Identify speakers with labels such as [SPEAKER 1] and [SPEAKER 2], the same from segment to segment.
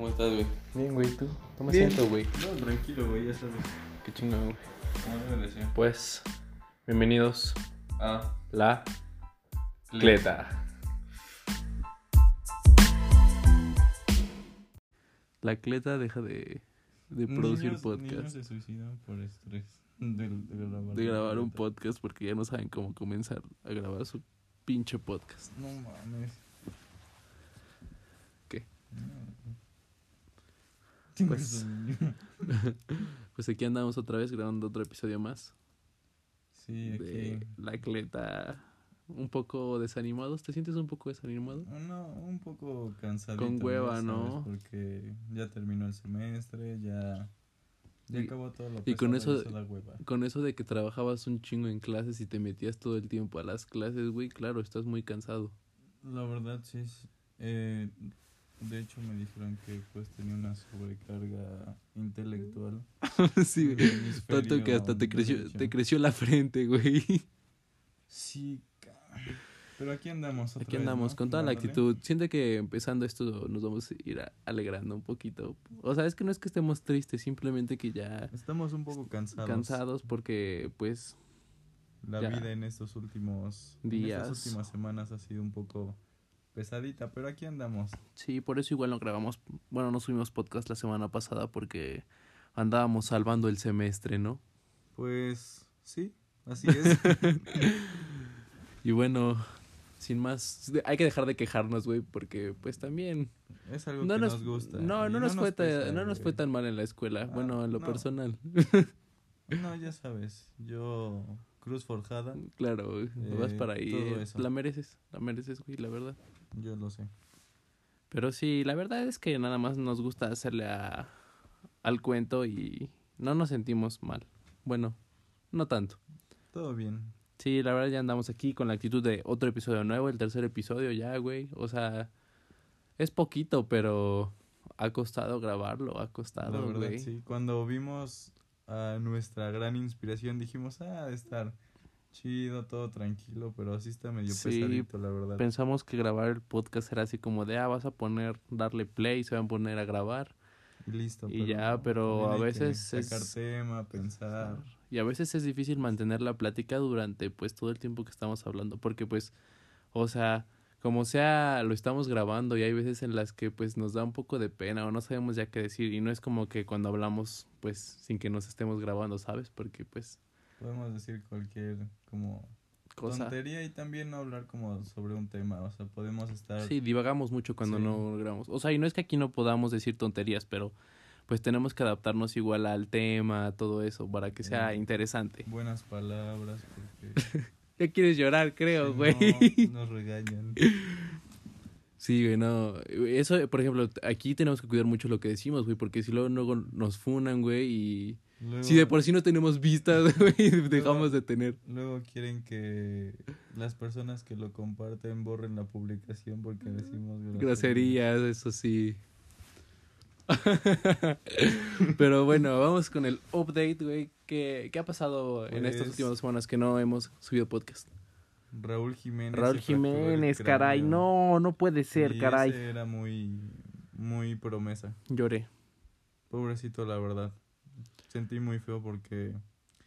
[SPEAKER 1] ¿Cómo estás, güey?
[SPEAKER 2] Bien, güey, ¿tú? ¿Cómo siento, güey?
[SPEAKER 1] No, tranquilo, güey, ya sabes.
[SPEAKER 2] Qué chingón, güey.
[SPEAKER 1] Como debe de ser.
[SPEAKER 2] Pues, bienvenidos
[SPEAKER 1] Ah,
[SPEAKER 2] la Cleta. La Cleta deja de, de producir
[SPEAKER 1] Niños- Niños
[SPEAKER 2] podcast.
[SPEAKER 1] se suicidan por estrés de, de grabar.
[SPEAKER 2] De grabar un
[SPEAKER 1] podcast.
[SPEAKER 2] porque ya no saben cómo comenzar a grabar su pinche podcast.
[SPEAKER 1] No mames.
[SPEAKER 2] ¿Qué?
[SPEAKER 1] Pues-
[SPEAKER 2] Pues aquí andamos otra vez grabando otro episodio más
[SPEAKER 1] Sí,
[SPEAKER 2] de
[SPEAKER 1] aquí.
[SPEAKER 2] La Cleta. Un poco desanimados. ¿Te sientes un poco desanimado?
[SPEAKER 1] No, un poco cansadito.
[SPEAKER 2] Con hueva, ¿no?
[SPEAKER 1] Porque ya terminó el semestre, ya... Ya
[SPEAKER 2] Y-
[SPEAKER 1] acabó todo lo
[SPEAKER 2] y con eso-
[SPEAKER 1] da hueva.
[SPEAKER 2] Con eso de que trabajabas un chingo en clases y te metías todo el tiempo a las clases, güey, claro, estás muy cansado.
[SPEAKER 1] La verdad, sí. sí. Eh, de hecho, me dijeron que pues tenía una sobrecarga intelectual.
[SPEAKER 2] sí, Tanto que hasta te creció,
[SPEAKER 1] derecho.
[SPEAKER 2] te creció la frente, güey.
[SPEAKER 1] Sí, pero aquí andamos. otra
[SPEAKER 2] Aquí
[SPEAKER 1] vez,
[SPEAKER 2] andamos
[SPEAKER 1] ¿no?
[SPEAKER 2] con toda la actitud. Siento que empezando esto nos vamos a ir alegrando un poquito. O sea, es que no es que estemos tristes, simplemente que ya
[SPEAKER 1] Estamos un poco cansados.
[SPEAKER 2] cansados porque, pues,
[SPEAKER 1] La vida en estos últimos
[SPEAKER 2] Días.
[SPEAKER 1] En estas últimas semanas ha sido un poco pesadita, pero aquí andamos.
[SPEAKER 2] sí, por eso igual no grabamos, bueno, no subimos podcast la semana pasada porque andábamos salvando el semestre, ¿no?
[SPEAKER 1] Pues sí, así es.
[SPEAKER 2] Y bueno, sin más, hay que dejar de quejarnos, güey, porque pues también
[SPEAKER 1] es algo
[SPEAKER 2] no
[SPEAKER 1] que
[SPEAKER 2] nos,
[SPEAKER 1] nos, gusta.
[SPEAKER 2] No, no nos fue
[SPEAKER 1] pesa,
[SPEAKER 2] tan, no nos fue tan mal en la escuela,
[SPEAKER 1] Ah,
[SPEAKER 2] bueno, en lo
[SPEAKER 1] no.
[SPEAKER 2] personal.
[SPEAKER 1] No, ya sabes, yo cruz forjada,
[SPEAKER 2] claro, güey, vas
[SPEAKER 1] Eh,
[SPEAKER 2] para ahí,
[SPEAKER 1] todo
[SPEAKER 2] eh,
[SPEAKER 1] eso.
[SPEAKER 2] la mereces, la mereces, güey, la verdad.
[SPEAKER 1] Yo lo sé.
[SPEAKER 2] Pero sí, la verdad es que nada más nos gusta hacerle a, al cuento y no nos sentimos mal. Bueno, no tanto.
[SPEAKER 1] Todo bien.
[SPEAKER 2] Sí, la verdad ya andamos aquí con la actitud de otro episodio nuevo, el tercer episodio ya, güey. O sea, es poquito, pero ha costado grabarlo, ha
[SPEAKER 1] La
[SPEAKER 2] costado,
[SPEAKER 1] verdad,
[SPEAKER 2] güey.
[SPEAKER 1] sí. Cuando vimos a nuestra gran inspiración dijimos, ah, de estar chido, todo tranquilo, pero así está medio
[SPEAKER 2] Sí,
[SPEAKER 1] pesadito, la verdad.
[SPEAKER 2] Pensamos que grabar el podcast era así como de, ah, vas a poner, darle play, se van a poner a grabar.
[SPEAKER 1] Y listo.
[SPEAKER 2] Y ya, pero a veces
[SPEAKER 1] Sacar
[SPEAKER 2] es-
[SPEAKER 1] tema, pensar.
[SPEAKER 2] Y a veces es difícil mantener la plática durante pues todo el tiempo que estamos hablando, porque pues, o sea, como sea, lo estamos grabando y hay veces en las que pues nos da un poco de pena o no sabemos ya qué decir y no es como que cuando hablamos pues sin que nos estemos grabando, ¿sabes? Porque pues
[SPEAKER 1] Podemos decir cualquier como
[SPEAKER 2] cosa...
[SPEAKER 1] tontería y también no hablar como sobre un tema. O sea, podemos estar...
[SPEAKER 2] Sí, divagamos mucho cuando
[SPEAKER 1] Sí.
[SPEAKER 2] no grabamos. O sea, y no es que aquí no podamos decir tonterías, pero pues tenemos que adaptarnos igual al tema, todo eso, para que sea
[SPEAKER 1] Eh,
[SPEAKER 2] interesante.
[SPEAKER 1] Buenas palabras porque...
[SPEAKER 2] Ya quieres llorar, creo,
[SPEAKER 1] si
[SPEAKER 2] güey.
[SPEAKER 1] no, nos regañan.
[SPEAKER 2] Sí, güey, no. Eso, por ejemplo, aquí tenemos que cuidar mucho lo que decimos, güey, porque si luego, luego nos funan, güey, y...
[SPEAKER 1] Luego,
[SPEAKER 2] Si de por sí no tenemos vistas, güey, dejamos de tener.
[SPEAKER 1] luego quieren que las personas que lo comparten borren la publicación porque decimos groserías.
[SPEAKER 2] Groserías, eso sí. Pero bueno, vamos con el update, güey. ¿Qué, qué ha pasado en estas
[SPEAKER 1] Pues-
[SPEAKER 2] últimas semanas que no hemos subido podcast?
[SPEAKER 1] Raúl Jiménez.
[SPEAKER 2] Raúl Jiménez, caray, no, no puede ser,
[SPEAKER 1] Y
[SPEAKER 2] caray.
[SPEAKER 1] ese era muy, muy promesa.
[SPEAKER 2] Lloré.
[SPEAKER 1] Pobrecito, la verdad. Sentí muy feo porque...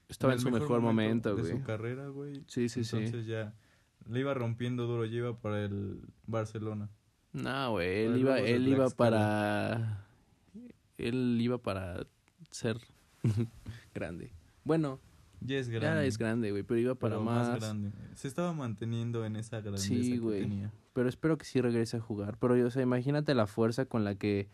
[SPEAKER 2] Estaba en, su mejor momento,
[SPEAKER 1] de
[SPEAKER 2] güey.
[SPEAKER 1] su carrera, güey.
[SPEAKER 2] Sí, sí, sí.
[SPEAKER 1] Entonces ya le iba rompiendo duro, ya iba para el Barcelona.
[SPEAKER 2] No, güey, él iba, él iba para... Él iba para ser grande. Bueno,
[SPEAKER 1] Ya es grande.
[SPEAKER 2] ya es grande, güey, pero iba para
[SPEAKER 1] pero
[SPEAKER 2] más.
[SPEAKER 1] grande. Se estaba manteniendo en esa grandeza
[SPEAKER 2] Sí,
[SPEAKER 1] que tenía.
[SPEAKER 2] Pero espero que sí regrese a jugar. Pero, o sea, imagínate la fuerza con la que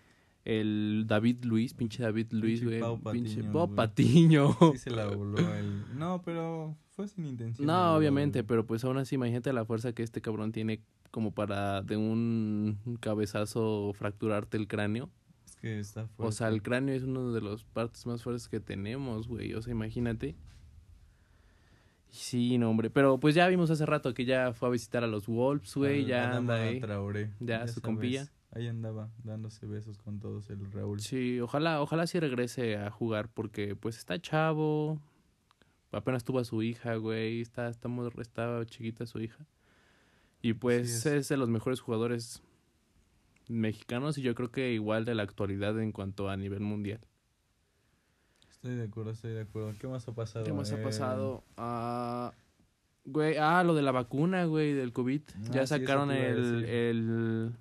[SPEAKER 2] el David Luis, pinche David Luis,
[SPEAKER 1] Pinche
[SPEAKER 2] güey. Pinche
[SPEAKER 1] güey.
[SPEAKER 2] Patiño.
[SPEAKER 1] Sí se la voló él. No, pero fue sin intención.
[SPEAKER 2] No, obviamente, pero pues aún así, imagínate la fuerza que este cabrón tiene como para de un cabezazo fracturarte el cráneo.
[SPEAKER 1] Es que está fuerte.
[SPEAKER 2] O sea, el cráneo es una de las partes más fuertes que tenemos, güey. O sea, imagínate. Sí, no, hombre. Pero pues ya vimos hace rato que ya fue a visitar a los Wolves, güey. Ya anda ahí.
[SPEAKER 1] Traoré,
[SPEAKER 2] Ya, su
[SPEAKER 1] sabes,
[SPEAKER 2] compilla.
[SPEAKER 1] Ahí andaba dándose besos con todos el Raúl.
[SPEAKER 2] Sí, ojalá, ojalá sí regrese a jugar porque pues está chavo. Apenas tuvo a su hija, güey. Está, está, muy- está chiquita su hija. Y pues
[SPEAKER 1] es.
[SPEAKER 2] es. de los mejores jugadores mexicanos y yo creo que igual de la actualidad en cuanto a nivel mundial.
[SPEAKER 1] Estoy de acuerdo, estoy de acuerdo. ¿Qué más ha pasado?
[SPEAKER 2] ¿Qué más ha
[SPEAKER 1] Eh,
[SPEAKER 2] pasado? Ah, güey, ah, lo de la vacuna, güey, del COVID.
[SPEAKER 1] Ah,
[SPEAKER 2] ya sacaron el, el...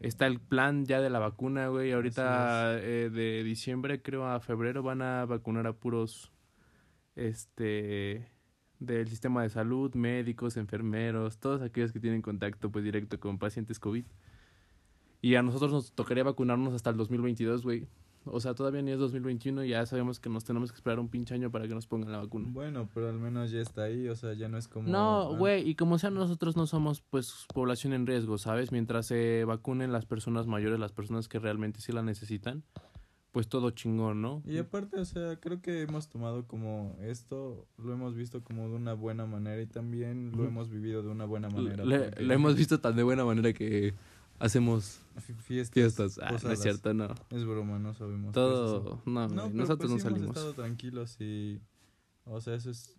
[SPEAKER 2] Está el plan ya de la vacuna, güey. Ahorita eh, de diciembre, creo, a febrero van a vacunar a puros, este, del sistema de salud, médicos, enfermeros, todos aquellos que tienen contacto, pues, directo con pacientes COVID. Y a nosotros nos tocaría vacunarnos hasta el 2022, güey. O sea, todavía ni es 2021 y ya sabemos que nos tenemos que esperar un pinche año para que nos pongan la vacuna.
[SPEAKER 1] Bueno, pero al menos ya está ahí, o sea, ya no es como...
[SPEAKER 2] No,
[SPEAKER 1] ah,
[SPEAKER 2] güey, y como sea, nosotros no somos, pues, población en riesgo, ¿sabes? Mientras se vacunen las personas mayores, las personas que realmente sí la necesitan, pues todo chingón, ¿no?
[SPEAKER 1] Y aparte, o sea, creo que hemos tomado como esto, lo hemos visto como de una buena manera y también lo hemos vivido de una buena manera.
[SPEAKER 2] Le,
[SPEAKER 1] porque
[SPEAKER 2] le hemos visto tan de buena manera que hacemos
[SPEAKER 1] fi- Fiestas,
[SPEAKER 2] fiestas. Ah, no es cierto, no.
[SPEAKER 1] Es broma, no sabemos. eso.
[SPEAKER 2] Todo, no,
[SPEAKER 1] No,
[SPEAKER 2] nosotros
[SPEAKER 1] pues
[SPEAKER 2] no
[SPEAKER 1] sí hemos
[SPEAKER 2] salimos.
[SPEAKER 1] estado tranquilos y... O sea, eso es...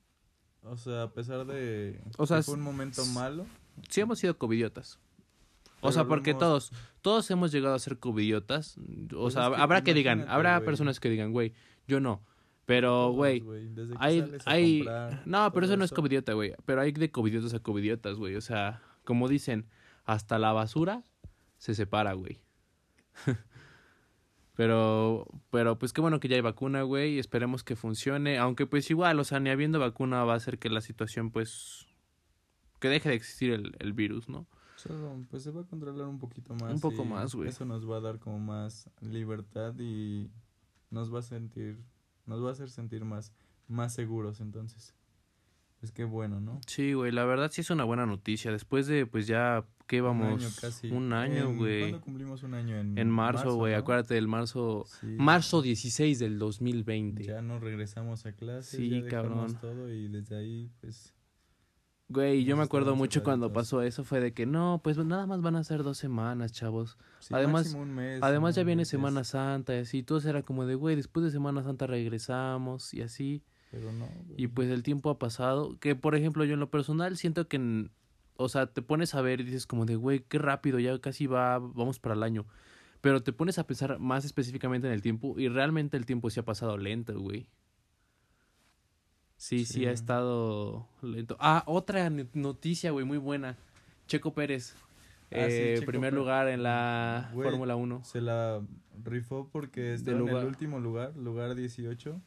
[SPEAKER 1] O sea, a pesar de...
[SPEAKER 2] O sea,
[SPEAKER 1] que fue un momento malo.
[SPEAKER 2] Sí hemos sido covidiotas. O sea, porque
[SPEAKER 1] hemos-
[SPEAKER 2] todos, todos hemos llegado a ser covidiotas. O
[SPEAKER 1] Pues
[SPEAKER 2] sea,
[SPEAKER 1] es que
[SPEAKER 2] habrá que digan, habrá personas que digan, güey, yo no. Pero, güey,
[SPEAKER 1] desde que
[SPEAKER 2] hay, hay,
[SPEAKER 1] comprar,
[SPEAKER 2] no, pero
[SPEAKER 1] todo
[SPEAKER 2] eso no es covidiota, güey. Pero hay de covidiotas a covidiotas, güey. O sea, como dicen, hasta la basura se separa, güey. pero, pero pues qué bueno que ya hay vacuna, güey. y Esperemos que funcione. Aunque pues igual, o sea, ni habiendo vacuna va a hacer que la situación, pues, que deje de existir el, el virus, ¿no?
[SPEAKER 1] Solo, pues se va a controlar un poquito más.
[SPEAKER 2] Un poco más, güey.
[SPEAKER 1] Eso nos va a dar como más libertad y nos va a sentir, nos va a hacer sentir más, más seguros entonces. Pues qué bueno, ¿no?
[SPEAKER 2] Sí, güey, la verdad sí es una buena noticia. Después de, pues ya, ¿qué vamos?
[SPEAKER 1] Un año casi.
[SPEAKER 2] Un año, güey.
[SPEAKER 1] ¿Cuándo cumplimos un año? En,
[SPEAKER 2] En marzo, güey,
[SPEAKER 1] ¿no?
[SPEAKER 2] acuérdate del marzo.
[SPEAKER 1] Sí.
[SPEAKER 2] Marzo 16 del 2020.
[SPEAKER 1] Ya nos regresamos a clases,
[SPEAKER 2] Sí,
[SPEAKER 1] ya
[SPEAKER 2] cabrón.
[SPEAKER 1] todo y desde ahí, pues...
[SPEAKER 2] Güey, yo me acuerdo mucho cuando pasó eso, fue de que no, pues nada más van a ser dos semanas, chavos.
[SPEAKER 1] sí,
[SPEAKER 2] Además-
[SPEAKER 1] máximo un mes,
[SPEAKER 2] Además ya
[SPEAKER 1] ¿no?
[SPEAKER 2] viene Semana Santa y así, todos era como de, güey, después de Semana Santa regresamos y así.
[SPEAKER 1] Pero no,
[SPEAKER 2] Y pues el tiempo ha pasado, que por ejemplo yo en lo personal siento que, en- o sea, te pones a ver y dices como de, güey, qué rápido, ya casi va, vamos para el año. Pero te pones a pensar más específicamente en el tiempo y realmente el tiempo sí ha pasado lento, güey. Sí, sí,
[SPEAKER 1] Sí.
[SPEAKER 2] ha estado lento. Ah, otra noticia, güey, muy buena. Checo Pérez.
[SPEAKER 1] Ah, sí,
[SPEAKER 2] eh,
[SPEAKER 1] Checo
[SPEAKER 2] primer
[SPEAKER 1] Pérez.
[SPEAKER 2] lugar en la Fórmula 1.
[SPEAKER 1] Se la rifó porque estaba en
[SPEAKER 2] lugar.
[SPEAKER 1] el último lugar, lugar 18.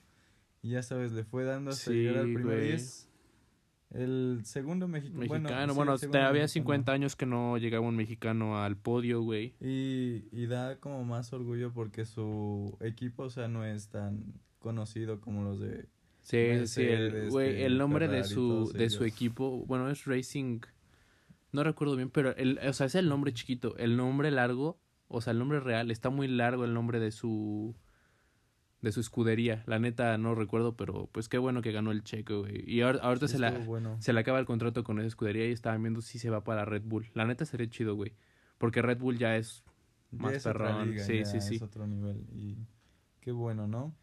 [SPEAKER 1] Y ya sabes, le fue dando hasta
[SPEAKER 2] Sí,
[SPEAKER 1] llegar al primero.
[SPEAKER 2] güey.
[SPEAKER 1] El segundo mexicano. Sí,
[SPEAKER 2] bueno, te había
[SPEAKER 1] mexicano.
[SPEAKER 2] 50 años que no llegaba un mexicano al podio, güey.
[SPEAKER 1] Y, y da como más orgullo porque su equipo, o sea, no es tan conocido como los de...
[SPEAKER 2] Sí, sí, el, güey, el nombre de su, de su equipo, bueno, es Racing, no recuerdo bien, pero, el, o sea, es el nombre chiquito, el nombre largo, o sea, el nombre real, está muy largo el nombre de su, de su escudería, la neta no recuerdo, pero pues qué bueno que ganó el checo, güey, y ahor- ahorita se, la,
[SPEAKER 1] bueno.
[SPEAKER 2] se le acaba el contrato con esa escudería y estaban viendo si se va para Red Bull, la neta sería chido, güey, porque Red Bull ya es
[SPEAKER 1] Ya
[SPEAKER 2] más
[SPEAKER 1] otra
[SPEAKER 2] perrón,
[SPEAKER 1] liga,
[SPEAKER 2] sí,
[SPEAKER 1] ya
[SPEAKER 2] sí, sí.
[SPEAKER 1] Es otro nivel. Y qué bueno, ¿no?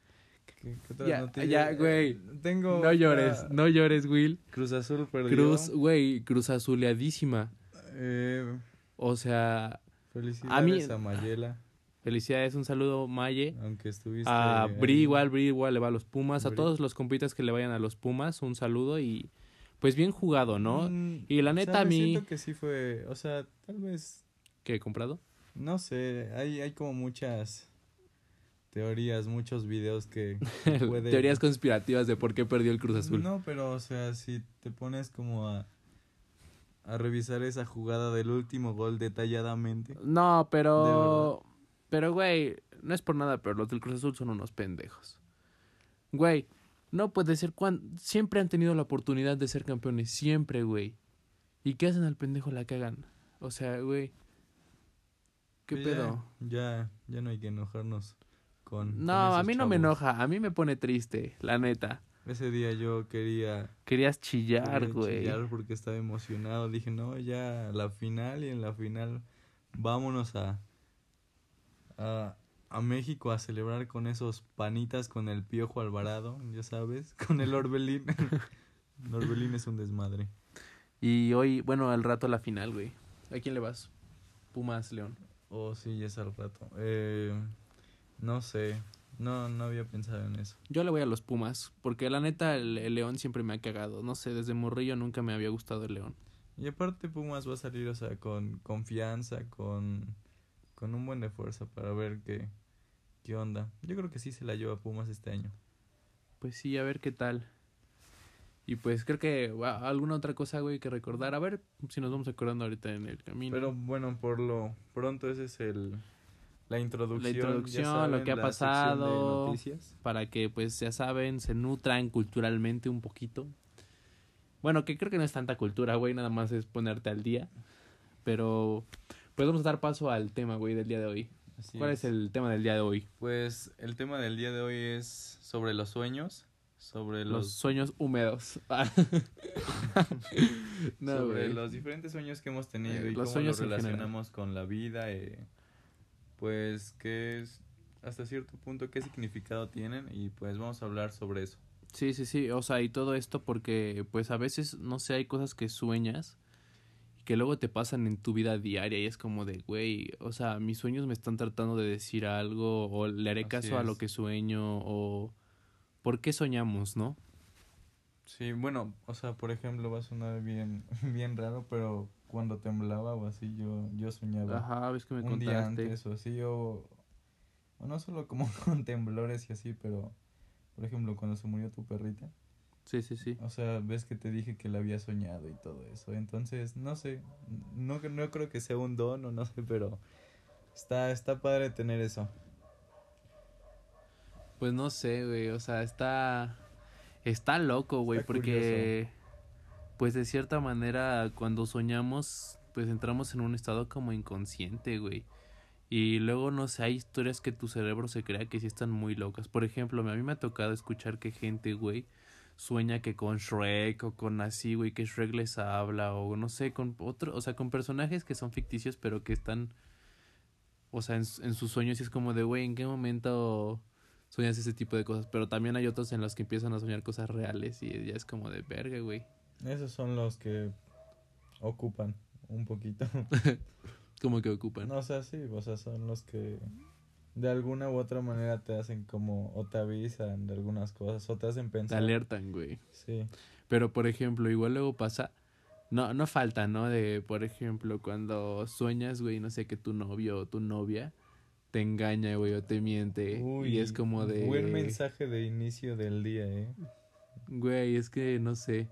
[SPEAKER 1] ¿Qué,
[SPEAKER 2] Ya, ya,
[SPEAKER 1] Eh,
[SPEAKER 2] güey.
[SPEAKER 1] Tengo...
[SPEAKER 2] No llores, no llores, Will.
[SPEAKER 1] Cruz Azul perdió.
[SPEAKER 2] Cruz, güey, Cruz Azuleadísima.
[SPEAKER 1] Eh,
[SPEAKER 2] O sea,
[SPEAKER 1] felicidades a, Mayela,
[SPEAKER 2] felicidades, un saludo, Maye.
[SPEAKER 1] aunque estuviste...
[SPEAKER 2] A Bri
[SPEAKER 1] ahí.
[SPEAKER 2] igual, Bri igual le va a los Pumas. A todos los compitas que le vayan a los Pumas, un saludo y pues bien jugado, ¿no?
[SPEAKER 1] Mm,
[SPEAKER 2] Y la neta a mí...
[SPEAKER 1] Siento que sí fue, o sea, tal vez,
[SPEAKER 2] ¿Qué he comprado?
[SPEAKER 1] no sé, hay, hay como muchas teorías, muchos videos que puede-
[SPEAKER 2] Teorías conspirativas de por qué perdió el Cruz Azul.
[SPEAKER 1] No, pero, o sea, si te pones como a, a revisar esa jugada del último gol detalladamente.
[SPEAKER 2] No, pero... Pero, güey, no es por nada, pero los del Cruz Azul son unos pendejos. Güey, no puede ser cuan... Siempre han tenido la oportunidad de ser campeones, siempre, güey. ¿Y qué hacen al pendejo? La cagan. O sea, güey. ¿Qué
[SPEAKER 1] Pues ya-
[SPEAKER 2] pedo?
[SPEAKER 1] Ya, ya no hay que enojarnos con...
[SPEAKER 2] No,
[SPEAKER 1] con
[SPEAKER 2] a mí no me enoja, a mí me pone triste, la neta.
[SPEAKER 1] Ese día yo quería...
[SPEAKER 2] Querías chillar,
[SPEAKER 1] quería
[SPEAKER 2] güey.
[SPEAKER 1] chillar porque estaba emocionado. Dije, no, ya la final y en la final vámonos a, a, a México a celebrar con esos panitas con el Piojo Alvarado, ya sabes, con el Orbelín. el Orbelín es un desmadre.
[SPEAKER 2] Y hoy, bueno, al rato la final, güey. ¿A quién le vas? Pumas, León.
[SPEAKER 1] Oh, sí, ya es al rato. Eh, no sé. No, no había pensado en eso.
[SPEAKER 2] Yo le voy a los Pumas, porque la neta el, el León siempre me ha cagado. No sé, desde morrillo nunca me había gustado el León.
[SPEAKER 1] Y aparte Pumas va a salir, o sea, con confianza, con, con un buen de fuerza para ver qué, qué onda. Yo creo que sí se la lleva Pumas este año.
[SPEAKER 2] Pues sí, a ver qué tal. Y pues creo que ah, alguna otra cosa, güey, que recordar. A ver si nos vamos acordando ahorita en el camino.
[SPEAKER 1] Pero bueno, por lo pronto ese es el la introducción,
[SPEAKER 2] la
[SPEAKER 1] ya
[SPEAKER 2] introducción,
[SPEAKER 1] saben,
[SPEAKER 2] lo que ha
[SPEAKER 1] de
[SPEAKER 2] pasado,
[SPEAKER 1] noticias.
[SPEAKER 2] para que pues ya saben, se nutran culturalmente un poquito. Bueno, que creo que no es tanta cultura, güey, nada más es ponerte al día. Pero pues vamos a dar paso al tema, güey, del día de hoy.
[SPEAKER 1] Así
[SPEAKER 2] ¿Cuál es el tema del día de hoy?
[SPEAKER 1] Pues el tema del día de hoy es sobre los sueños, sobre
[SPEAKER 2] Los,
[SPEAKER 1] los,
[SPEAKER 2] sueños húmedos. no,
[SPEAKER 1] sobre
[SPEAKER 2] güey.
[SPEAKER 1] los diferentes sueños que hemos tenido
[SPEAKER 2] Eh,
[SPEAKER 1] y
[SPEAKER 2] los
[SPEAKER 1] cómo
[SPEAKER 2] sueños
[SPEAKER 1] los relacionamos con la vida, eh, pues qué es hasta cierto punto qué significado tienen y pues vamos a hablar sobre eso.
[SPEAKER 2] Sí, sí, sí, o sea, y todo esto porque pues a veces, no sé, hay cosas que sueñas que luego te pasan en tu vida diaria y es como de, güey, o sea, mis sueños me están tratando de decir algo o le haré
[SPEAKER 1] Así
[SPEAKER 2] caso a lo
[SPEAKER 1] es.
[SPEAKER 2] que sueño o por qué soñamos, ¿no?
[SPEAKER 1] Sí, bueno, o sea, por ejemplo, va a sonar bien bien raro, pero cuando temblaba o así yo yo soñaba.
[SPEAKER 2] Ajá, ves que me
[SPEAKER 1] un día
[SPEAKER 2] contaste.
[SPEAKER 1] antes o así o, o no solo como con temblores y así, pero por ejemplo cuando se murió tu perrita,
[SPEAKER 2] Sí, sí, sí.
[SPEAKER 1] o sea, ves que te dije que la había soñado y todo eso, entonces no sé, no no creo que sea un don o no sé, pero está está padre tener eso.
[SPEAKER 2] Pues no sé, güey, o sea, está está loco, güey, porque pues de cierta manera cuando soñamos pues entramos en un estado como inconsciente, güey. Y luego no sé, hay historias que tu cerebro se crea que sí están muy locas. Por ejemplo, a mí me ha tocado escuchar que gente, güey, sueña que con Shrek o con así, güey, que Shrek les habla o no sé, con otro, o sea, con personajes que son ficticios pero que están o sea, en, en sus sueños y es como de, güey, ¿en qué momento sueñas ese tipo de cosas? Pero también hay otros en los que empiezan a soñar cosas reales y ya es como de verga, güey.
[SPEAKER 1] Esos son los que ocupan un poquito.
[SPEAKER 2] Como que ocupan.
[SPEAKER 1] No, o sea, sí, o sea, son los que de alguna u otra manera te hacen como o te avisan de algunas cosas o te hacen
[SPEAKER 2] Te
[SPEAKER 1] pensar.
[SPEAKER 2] alertan, güey.
[SPEAKER 1] Sí.
[SPEAKER 2] Pero, por ejemplo, igual luego pasa... No, no falta, ¿no? De, por ejemplo, cuando sueñas, güey, no sé, que tu novio o tu novia te engaña, güey, o te miente.
[SPEAKER 1] Uy,
[SPEAKER 2] y es como de...
[SPEAKER 1] Buen mensaje de inicio del día, ¿eh?
[SPEAKER 2] Güey, es que no sé.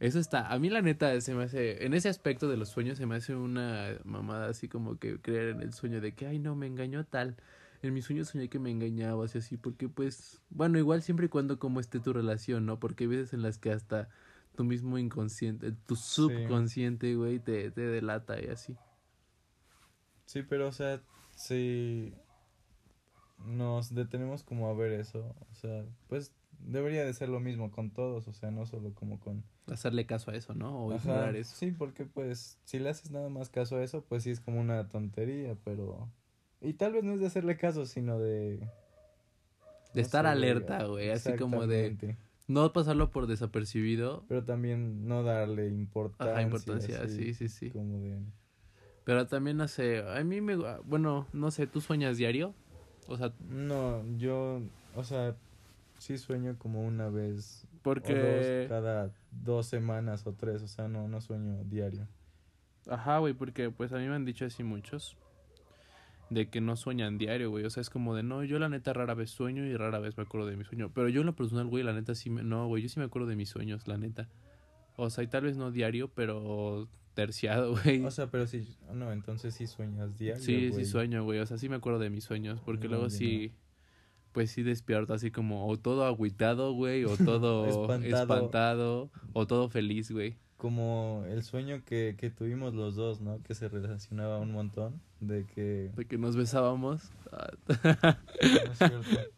[SPEAKER 2] Eso está. A mí, la neta, se me hace. En ese aspecto de los sueños, se me hace una mamada así como que creer en el sueño de que, ay, no, me engañó tal. En mi sueño soñé que me engañaba, así, así, porque pues. Bueno, igual siempre y cuando como esté tu relación, ¿no? Porque hay veces en las que hasta tu mismo inconsciente, tu subconsciente, güey, te, te delata y así.
[SPEAKER 1] Sí, pero o sea, si nos detenemos como a ver eso, o sea, pues debería de ser lo mismo con todos, o sea, no solo como con...
[SPEAKER 2] Hacerle caso a eso, ¿no? O ignorar eso.
[SPEAKER 1] Sí, porque pues si le haces nada más caso a eso, pues sí es como una tontería, pero... Y tal vez no es de hacerle caso, sino de...
[SPEAKER 2] De
[SPEAKER 1] no
[SPEAKER 2] estar
[SPEAKER 1] sé,
[SPEAKER 2] alerta, güey, así como de-. No pasarlo por desapercibido.
[SPEAKER 1] Pero también no darle importancia.
[SPEAKER 2] Ajá, importancia,
[SPEAKER 1] así,
[SPEAKER 2] sí, sí, sí.
[SPEAKER 1] Como de...
[SPEAKER 2] Pero también, no sé, a mí me... Bueno, no sé, ¿tú sueñas diario? O sea,
[SPEAKER 1] No, yo, o sea, sí sueño como una vez o
[SPEAKER 2] porque...
[SPEAKER 1] dos cada dos semanas o tres, o sea, no, no sueño diario.
[SPEAKER 2] Ajá, güey, porque pues a mí me han dicho así muchos. De que no sueñan diario, güey. O sea, es como de, no, yo la neta rara vez sueño y rara vez me acuerdo de mi sueño. Pero yo en lo personal, güey, la neta sí me... No, güey, yo sí me acuerdo de mis sueños, la neta. O sea, y tal vez no diario, pero terciado, güey.
[SPEAKER 1] O sea, pero sí, no, entonces sí sueñas diario.
[SPEAKER 2] Sí,
[SPEAKER 1] güey.
[SPEAKER 2] sí sueño, güey. O sea, sí me acuerdo de mis sueños. Porque
[SPEAKER 1] No,
[SPEAKER 2] luego sí, pues sí despierto así como o todo agüitado, güey, o todo
[SPEAKER 1] Espantado.
[SPEAKER 2] espantado, o todo feliz, güey.
[SPEAKER 1] Como el sueño que, que tuvimos los dos, ¿no? Que se relacionaba un montón, de que...
[SPEAKER 2] De que nos besábamos.
[SPEAKER 1] No, es cierto.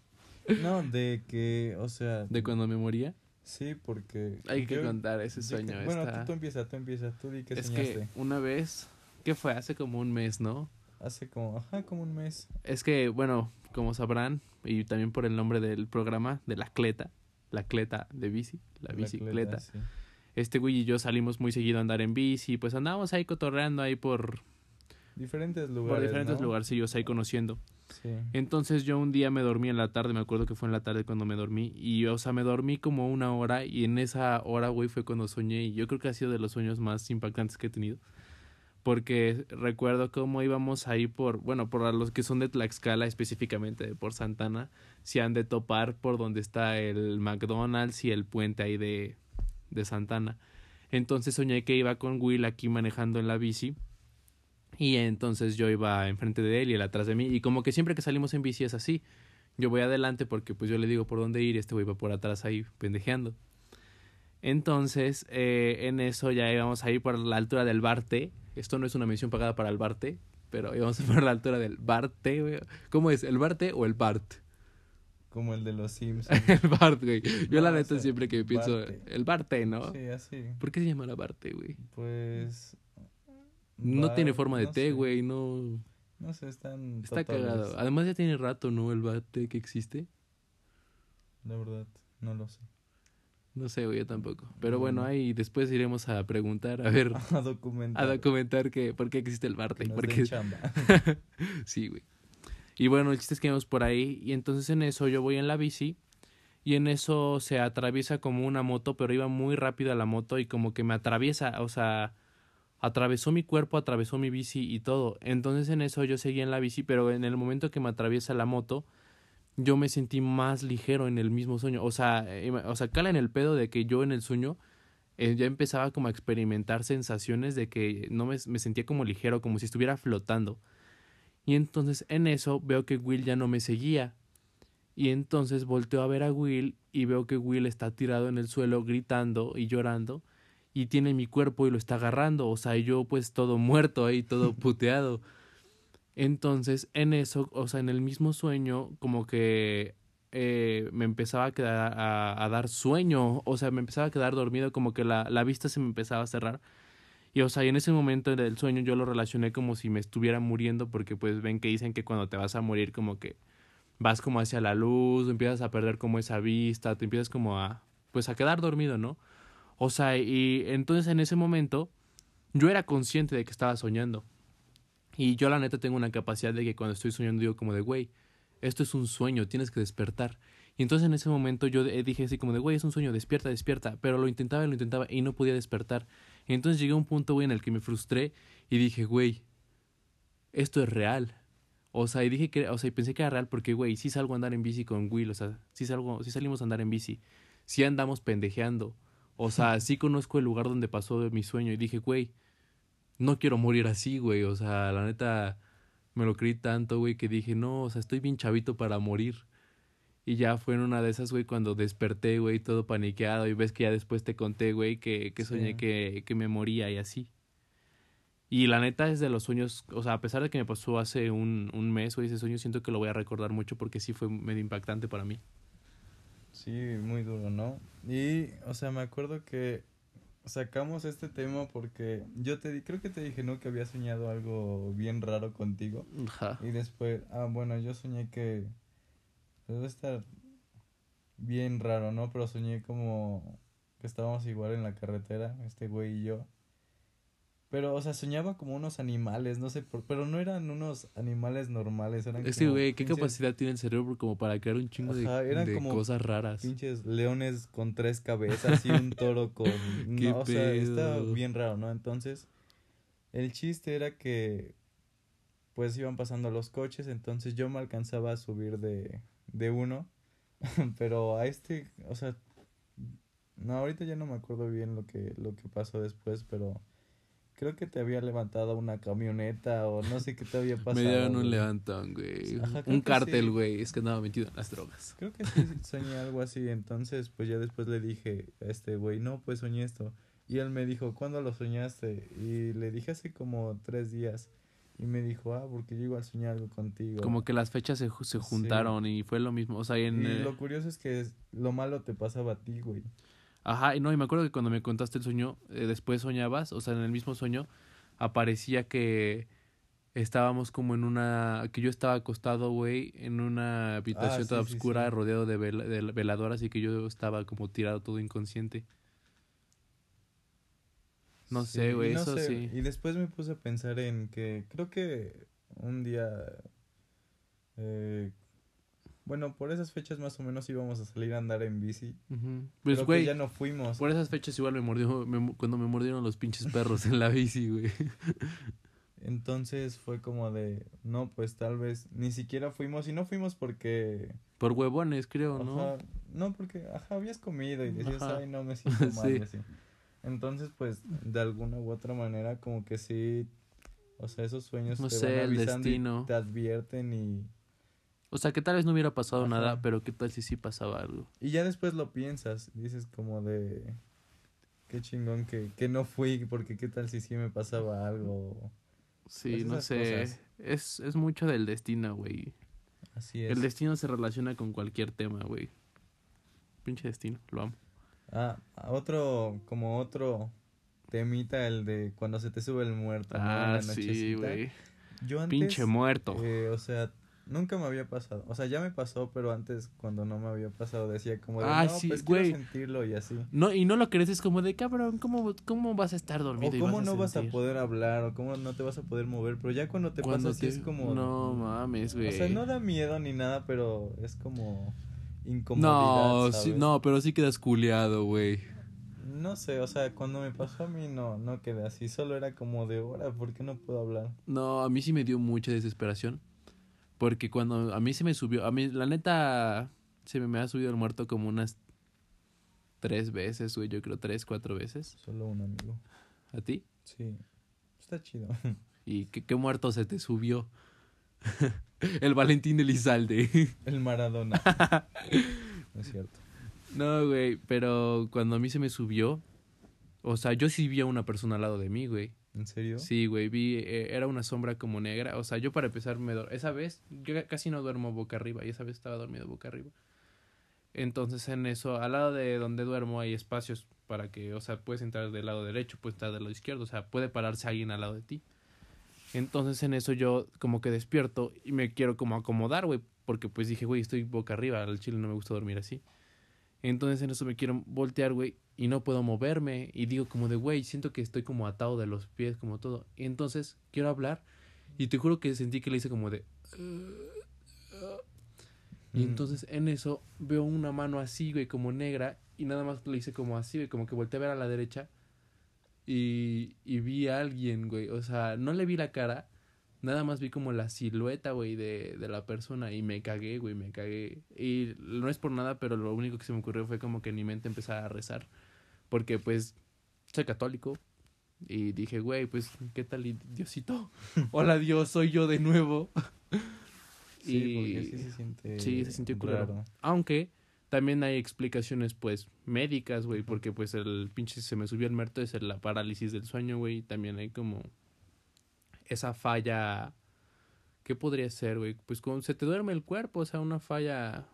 [SPEAKER 1] No, de que, o sea...
[SPEAKER 2] De cuando me moría.
[SPEAKER 1] Sí, porque...
[SPEAKER 2] Hay que
[SPEAKER 1] yo-
[SPEAKER 2] contar ese sueño.
[SPEAKER 1] que- Bueno, tú, tú empieza, tú empieza, tú di que
[SPEAKER 2] es
[SPEAKER 1] soñaste.
[SPEAKER 2] que una vez, ¿qué fue? Hace como un mes, ¿no?
[SPEAKER 1] Hace como, ajá, como un mes.
[SPEAKER 2] Es que, bueno, como sabrán, y también por el nombre del programa, de la cleta, la cleta de bici, la bicicleta.
[SPEAKER 1] sí.
[SPEAKER 2] Este güey y yo salimos muy seguido a andar en bici, pues andábamos ahí cotorreando ahí por,
[SPEAKER 1] diferentes lugares.
[SPEAKER 2] por diferentes
[SPEAKER 1] ¿no?
[SPEAKER 2] lugarcillos ahí conociendo.
[SPEAKER 1] Sí.
[SPEAKER 2] Entonces yo un día me dormí en la tarde, me acuerdo que fue en la tarde cuando me dormí. Y, o sea, me dormí como una hora y en esa hora, güey, fue cuando soñé. Y yo creo que ha sido de los sueños más impactantes que he tenido. Porque recuerdo cómo íbamos ahí por, bueno, por los que son de Tlaxcala específicamente, por Santana, se han de topar por donde está el McDonald's y el puente ahí de, de Santana. Entonces soñé que iba con Will aquí manejando en la bici. Y entonces yo iba enfrente de él y él atrás de mí. Y como que siempre que salimos en bici es así. Yo voy adelante porque pues yo le digo por dónde ir y este güey va por atrás ahí pendejeando. Entonces, eh, en eso ya íbamos a ir por la altura del Barte. Esto no es una mención pagada para el Barte, pero íbamos por la altura del Barte. ¿Cómo es? ¿El Barte o el Bart?
[SPEAKER 1] Como el de los Simpsons.
[SPEAKER 2] el Bart, güey. Yo la neta siempre que pienso...
[SPEAKER 1] Barte.
[SPEAKER 2] El Barte, ¿no?
[SPEAKER 1] Sí, así.
[SPEAKER 2] ¿Por qué se llama la Barte, güey?
[SPEAKER 1] Pues.
[SPEAKER 2] No tiene forma de
[SPEAKER 1] no
[SPEAKER 2] té,
[SPEAKER 1] sé.
[SPEAKER 2] güey, no...
[SPEAKER 1] No sé, están.
[SPEAKER 2] Está
[SPEAKER 1] totales.
[SPEAKER 2] cagado. Además ya tiene rato, ¿no? El Barte que existe.
[SPEAKER 1] La verdad, no lo sé.
[SPEAKER 2] No sé, güey, yo tampoco. Pero bueno, ahí después iremos a preguntar, a ver,
[SPEAKER 1] A documentar.
[SPEAKER 2] a documentar que, por qué existe el Barte.
[SPEAKER 1] que nos
[SPEAKER 2] Porque
[SPEAKER 1] den chamba.
[SPEAKER 2] Sí, güey. Y bueno, el chiste es que íbamos por ahí y entonces en eso yo voy en la bici y en eso se atraviesa como una moto, pero iba muy rápida la moto y como que me atraviesa, o sea, atravesó mi cuerpo, atravesó mi bici y todo. Entonces en eso yo seguía en la bici, pero en el momento que me atraviesa la moto, yo me sentí más ligero en el mismo sueño. O sea, eh, o sea, cala en el pedo de que yo en el sueño eh, ya empezaba como a experimentar sensaciones de que no me, me sentía como ligero, como si estuviera flotando. Y entonces en eso veo que Will ya no me seguía. Y entonces volteo a ver a Will y veo que Will está tirado en el suelo gritando y llorando y tiene mi cuerpo y lo está agarrando, o sea, yo pues todo muerto ahí, todo puteado. Entonces, en eso, o sea, en el mismo sueño, como que eh, me empezaba a quedar a, a dar sueño, o sea, me empezaba a quedar dormido, como que la, la vista se me empezaba a cerrar. Y o sea, y en ese momento del sueño yo lo relacioné como si me estuviera muriendo, porque pues ven que dicen que cuando te vas a morir como que vas como hacia la luz, empiezas a perder como esa vista, te empiezas como a pues a quedar dormido, ¿no? O sea, y entonces en ese momento yo era consciente de que estaba soñando. Y yo la neta tengo una capacidad de que cuando estoy soñando digo como de, güey, esto es un sueño, tienes que despertar. Y entonces en ese momento yo eh, dije así como de, güey, es un sueño, despierta, despierta. Pero lo intentaba y lo intentaba y no podía despertar. Y entonces llegué a un punto, güey, en el que me frustré y dije, güey, esto es real. O sea, y dije que, o sea, y pensé que era real porque, güey, sí salgo a andar en bici con Will, o sea, sí salgo, sí salimos a andar en bici, sí andamos pendejeando. O sea, sí conozco el lugar donde pasó mi sueño y dije, güey, no quiero morir así, güey. O sea, la neta, me lo creí tanto, güey, que dije, no, o sea, estoy bien chavito para morir. Y ya fue en una de esas, güey, cuando desperté, güey, todo paniqueado. Y ves que ya después te conté, güey, que, que soñé
[SPEAKER 1] Sí.
[SPEAKER 2] que, que me moría y así. Y la neta es de los sueños, o sea, a pesar de que me pasó hace un, un mes, güey, ese sueño siento que lo voy a recordar mucho porque sí fue medio impactante para mí.
[SPEAKER 1] Sí, muy duro, ¿no? Y, o sea, me acuerdo que sacamos este tema porque yo te di, creo que te dije, ¿no? Que había soñado algo bien raro contigo.
[SPEAKER 2] Ajá.
[SPEAKER 1] Y después, ah, bueno, yo soñé que debe estar bien raro, ¿no? Pero soñé como que estábamos igual en la carretera, este güey y yo. Pero, o sea, soñaba como unos animales, no sé por, pero no eran unos animales normales, eran
[SPEAKER 2] Es que,
[SPEAKER 1] como
[SPEAKER 2] güey, ¿qué
[SPEAKER 1] pinches-
[SPEAKER 2] capacidad tiene el cerebro como para crear un chingo de,
[SPEAKER 1] Ajá, eran
[SPEAKER 2] de
[SPEAKER 1] como
[SPEAKER 2] cosas raras?
[SPEAKER 1] pinches leones con tres cabezas y un toro con...
[SPEAKER 2] ¿Qué
[SPEAKER 1] No, o sea, está bien raro, ¿no? Entonces, el chiste era que pues iban pasando los coches, entonces yo me alcanzaba a subir de, de uno, pero a este, o sea, no, ahorita ya no me acuerdo bien lo que, lo que pasó después, pero creo que te había levantado una camioneta o no sé qué te había pasado.
[SPEAKER 2] Me dieron un levantón, güey.
[SPEAKER 1] Ajá,
[SPEAKER 2] un
[SPEAKER 1] sí.
[SPEAKER 2] güey. Es que andaba metido en las drogas.
[SPEAKER 1] Creo que sí soñé algo así, entonces pues ya después le dije a este güey, no, pues soñé esto. Y él me dijo, ¿cuándo lo soñaste? Y le dije hace como tres días. Y me dijo, ah, porque yo igual soñé algo contigo.
[SPEAKER 2] Como que las fechas se, se
[SPEAKER 1] Sí.
[SPEAKER 2] juntaron y fue lo mismo. O sea, en.
[SPEAKER 1] Y
[SPEAKER 2] eh,
[SPEAKER 1] lo curioso es que lo malo te pasaba a ti, güey.
[SPEAKER 2] Ajá, y no, y me acuerdo que cuando me contaste el sueño, eh, después soñabas, o sea, en el mismo sueño, aparecía que estábamos como en una. que yo estaba acostado, güey, en una habitación
[SPEAKER 1] Ah,
[SPEAKER 2] toda
[SPEAKER 1] sí,
[SPEAKER 2] oscura, rodeado de, vela- de veladoras y que yo estaba como tirado todo inconsciente. No sé, güey,
[SPEAKER 1] no
[SPEAKER 2] eso
[SPEAKER 1] sé,
[SPEAKER 2] sí.
[SPEAKER 1] Y después me puse a pensar en que creo que un día, eh, bueno, por esas fechas más o menos íbamos a salir a andar en bici. Pero
[SPEAKER 2] Pues, güey,
[SPEAKER 1] ya no fuimos.
[SPEAKER 2] por esas fechas igual me mordió, me cuando me mordieron los pinches perros en la bici, güey.
[SPEAKER 1] Entonces fue como de, no, pues tal vez ni siquiera fuimos y no fuimos porque,
[SPEAKER 2] Por huevones, creo, ¿no?
[SPEAKER 1] ajá, no porque, ajá, habías comido y decías,
[SPEAKER 2] Ajá.
[SPEAKER 1] ay, no me siento mal.
[SPEAKER 2] Sí.
[SPEAKER 1] y así. Entonces, pues, de alguna u otra manera, como que sí, o sea, esos sueños
[SPEAKER 2] No
[SPEAKER 1] te
[SPEAKER 2] sé,
[SPEAKER 1] van
[SPEAKER 2] el
[SPEAKER 1] avisando y
[SPEAKER 2] destino.
[SPEAKER 1] te advierten y,
[SPEAKER 2] O sea, que tal vez no hubiera pasado
[SPEAKER 1] Ajá.
[SPEAKER 2] nada, pero qué tal si sí pasaba algo.
[SPEAKER 1] y ya después lo piensas, dices como de, qué chingón que, que no fui, porque qué tal si sí me pasaba algo.
[SPEAKER 2] Sí,
[SPEAKER 1] Pues
[SPEAKER 2] no sé.
[SPEAKER 1] cosas.
[SPEAKER 2] Es, es mucho del destino, güey.
[SPEAKER 1] Así es.
[SPEAKER 2] El destino se relaciona con cualquier tema, güey. Pinche destino, lo amo.
[SPEAKER 1] Ah, otro, como otro temita, el de cuando se te sube el muerto, ¿no?
[SPEAKER 2] Ah,
[SPEAKER 1] la
[SPEAKER 2] sí, güey.
[SPEAKER 1] Yo antes,
[SPEAKER 2] Pinche muerto.
[SPEAKER 1] eh, o sea, nunca me había pasado. O sea, ya me pasó, pero antes cuando no me había pasado decía como de,
[SPEAKER 2] Ah,
[SPEAKER 1] no,
[SPEAKER 2] sí,
[SPEAKER 1] pues
[SPEAKER 2] güey.
[SPEAKER 1] quiero sentirlo y así.
[SPEAKER 2] No, y no lo crees, es como de cabrón, ¿cómo, cómo vas a estar
[SPEAKER 1] O
[SPEAKER 2] dormido? y
[SPEAKER 1] cómo
[SPEAKER 2] vas
[SPEAKER 1] no vas a poder hablar, o cómo no te vas a poder mover, pero ya cuando te
[SPEAKER 2] Cuando
[SPEAKER 1] pasa así es como...
[SPEAKER 2] No mames, güey.
[SPEAKER 1] O sea, no da miedo ni nada, pero es como incomodidad,
[SPEAKER 2] No,
[SPEAKER 1] ¿sabes?
[SPEAKER 2] sí, no, pero sí quedas culeado, güey.
[SPEAKER 1] No sé, o sea, cuando me pasó a mí no, no quedé así, solo era como de hora, ¿por qué no puedo hablar?
[SPEAKER 2] No, a mí sí me dio mucha desesperación. Porque cuando a mí se me subió, a mí la neta se me, ha subido el muerto como unas tres veces, güey, yo creo tres, cuatro veces.
[SPEAKER 1] Solo un amigo.
[SPEAKER 2] ¿A ti?
[SPEAKER 1] Sí, está chido.
[SPEAKER 2] ¿Y qué, qué muerto se te subió? el Valentín Elizalde.
[SPEAKER 1] El Maradona. no es cierto.
[SPEAKER 2] no, güey, pero cuando a mí se me subió, o sea, yo sí vi a una persona al lado de mí, güey.
[SPEAKER 1] ¿En serio?
[SPEAKER 2] Sí, güey, vi, eh, era una sombra como negra. O sea, yo para empezar me dor- Esa vez, yo ca- casi no duermo boca arriba y esa vez estaba dormido boca arriba. Entonces en eso, al lado de donde duermo hay espacios para que, o sea, puedes entrar del lado derecho, puedes entrar del lado izquierdo, o sea, puede pararse alguien al lado de ti. Entonces en eso yo como que despierto y me quiero como acomodar, güey, porque pues dije, güey, estoy boca arriba, al chile no me gusta dormir así. Entonces en eso me quiero voltear, güey, y no puedo moverme. Y digo como de, güey, siento que estoy como atado de los pies, como todo. Y entonces quiero hablar y te juro que sentí que le hice como de... Y
[SPEAKER 1] Mm.
[SPEAKER 2] entonces en eso veo una mano así, güey, como negra. Y nada más le hice como así, güey, como que volteé a ver a la derecha. Y, y vi a alguien, güey. O sea, no le vi la cara. Nada más vi como la silueta, güey, de, de la persona. Y me cagué, güey, me cagué. Y no es por nada, pero lo único que se me ocurrió fue como que en mi mente empezara a rezar. Porque, pues, soy católico. Y dije, güey, pues, ¿qué tal, Diosito? Hola, Dios, soy yo de nuevo.
[SPEAKER 1] Sí,
[SPEAKER 2] Y-
[SPEAKER 1] porque sí se siente
[SPEAKER 2] Sí, se sintió culero. Aunque también hay explicaciones, pues, médicas, güey, porque, pues, el pinche se me subió el muerto es la parálisis del sueño, güey. También hay como esa falla. ¿Qué podría ser, güey? Pues, como se te duerme el cuerpo, o sea, una falla.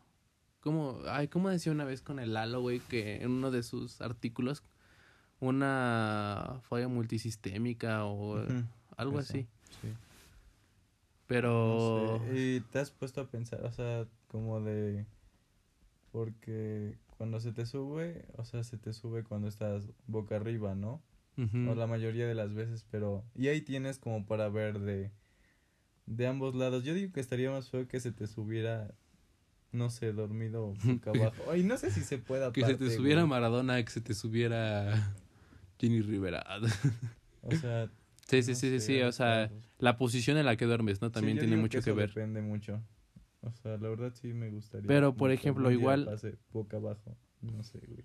[SPEAKER 2] Como, ay, ¿cómo decía una vez con el Lalo, güey? Que en uno de sus artículos, una falla multisistémica o algo
[SPEAKER 1] eso,
[SPEAKER 2] así.
[SPEAKER 1] Sí.
[SPEAKER 2] Pero.
[SPEAKER 1] No sé, Y te has puesto a pensar, o sea, como de... Porque cuando se te sube, o sea, se te sube cuando estás boca arriba, ¿no? O la mayoría de las veces, pero... Y ahí tienes como para ver de... De ambos lados. Yo digo que estaría más feo que se te subiera... No sé, dormido boca abajo. Ay, no sé si se pueda.
[SPEAKER 2] Que se te subiera Maradona, que se te subiera Jenny Rivera.
[SPEAKER 1] O sea...
[SPEAKER 2] Sí, sí,
[SPEAKER 1] no
[SPEAKER 2] sí, sí, sí, o sea, la posición en la que duermes, ¿no? También tiene mucho que,
[SPEAKER 1] eso
[SPEAKER 2] ver.
[SPEAKER 1] Depende mucho. O sea, la verdad sí me gustaría.
[SPEAKER 2] Pero, por ejemplo, igual-
[SPEAKER 1] pase boca abajo. No sé, güey.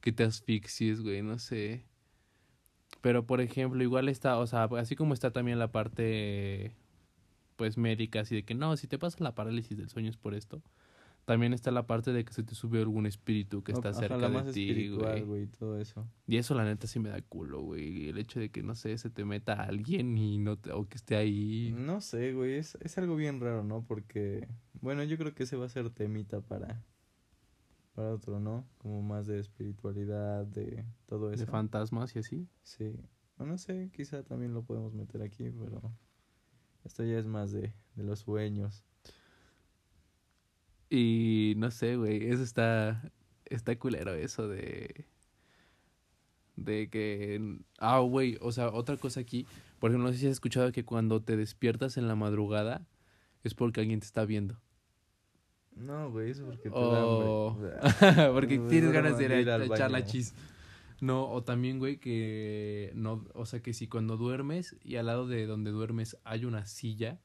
[SPEAKER 2] Que te asfixies, güey, no sé. Pero, por ejemplo, igual está, o sea, así como está también la parte, pues, médica, así de que no, si te pasa la parálisis del sueño es por esto. También está la parte de que se te sube algún espíritu que está cerca de ti, güey.
[SPEAKER 1] güey, todo eso.
[SPEAKER 2] Y eso, la neta, sí me da culo, güey. El hecho de que, no sé, se te meta alguien y no te- o que esté ahí.
[SPEAKER 1] No sé, güey, es, es algo bien raro, ¿no? Porque, bueno, yo creo que ese va a ser temita para, para otro, ¿no? Como más de espiritualidad, de todo eso.
[SPEAKER 2] de fantasmas y así.
[SPEAKER 1] Sí. O no sé, quizá también lo podemos meter aquí, pero esto ya es más de, de los sueños.
[SPEAKER 2] Y no sé, güey, eso está, está culero eso de... De que. Ah, güey, o sea, otra cosa aquí. Por ejemplo, no sé si has escuchado que cuando te despiertas en la madrugada es porque alguien te está viendo.
[SPEAKER 1] No, güey, eso porque te da
[SPEAKER 2] porque
[SPEAKER 1] Güey,
[SPEAKER 2] tienes ganas de ir a, echar la chis. No, o también, güey, que no, o sea, que si cuando duermes y al lado de donde duermes hay una silla,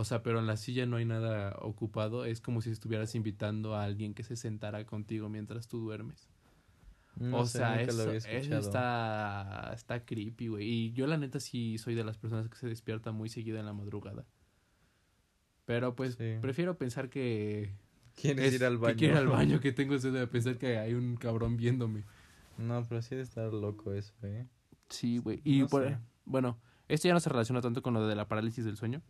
[SPEAKER 2] o sea, pero en la silla no hay nada ocupado, es como si estuvieras invitando a alguien que se sentara contigo mientras tú duermes.
[SPEAKER 1] No
[SPEAKER 2] o
[SPEAKER 1] sé,
[SPEAKER 2] sea, eso, eso está, está creepy, güey. Y yo la neta sí soy de las personas que se despierta muy seguido en la madrugada. Pero pues
[SPEAKER 1] Sí.
[SPEAKER 2] prefiero pensar que...
[SPEAKER 1] ¿Quieres
[SPEAKER 2] es-
[SPEAKER 1] ir al
[SPEAKER 2] que
[SPEAKER 1] baño?
[SPEAKER 2] quiero ir al baño, que tengo sed de pensar que hay un cabrón viéndome.
[SPEAKER 1] No, pero sí de estar loco eso, eh.
[SPEAKER 2] Sí, güey. Y
[SPEAKER 1] No
[SPEAKER 2] por-
[SPEAKER 1] sé.
[SPEAKER 2] bueno, esto ya no se relaciona tanto con lo de la parálisis del sueño.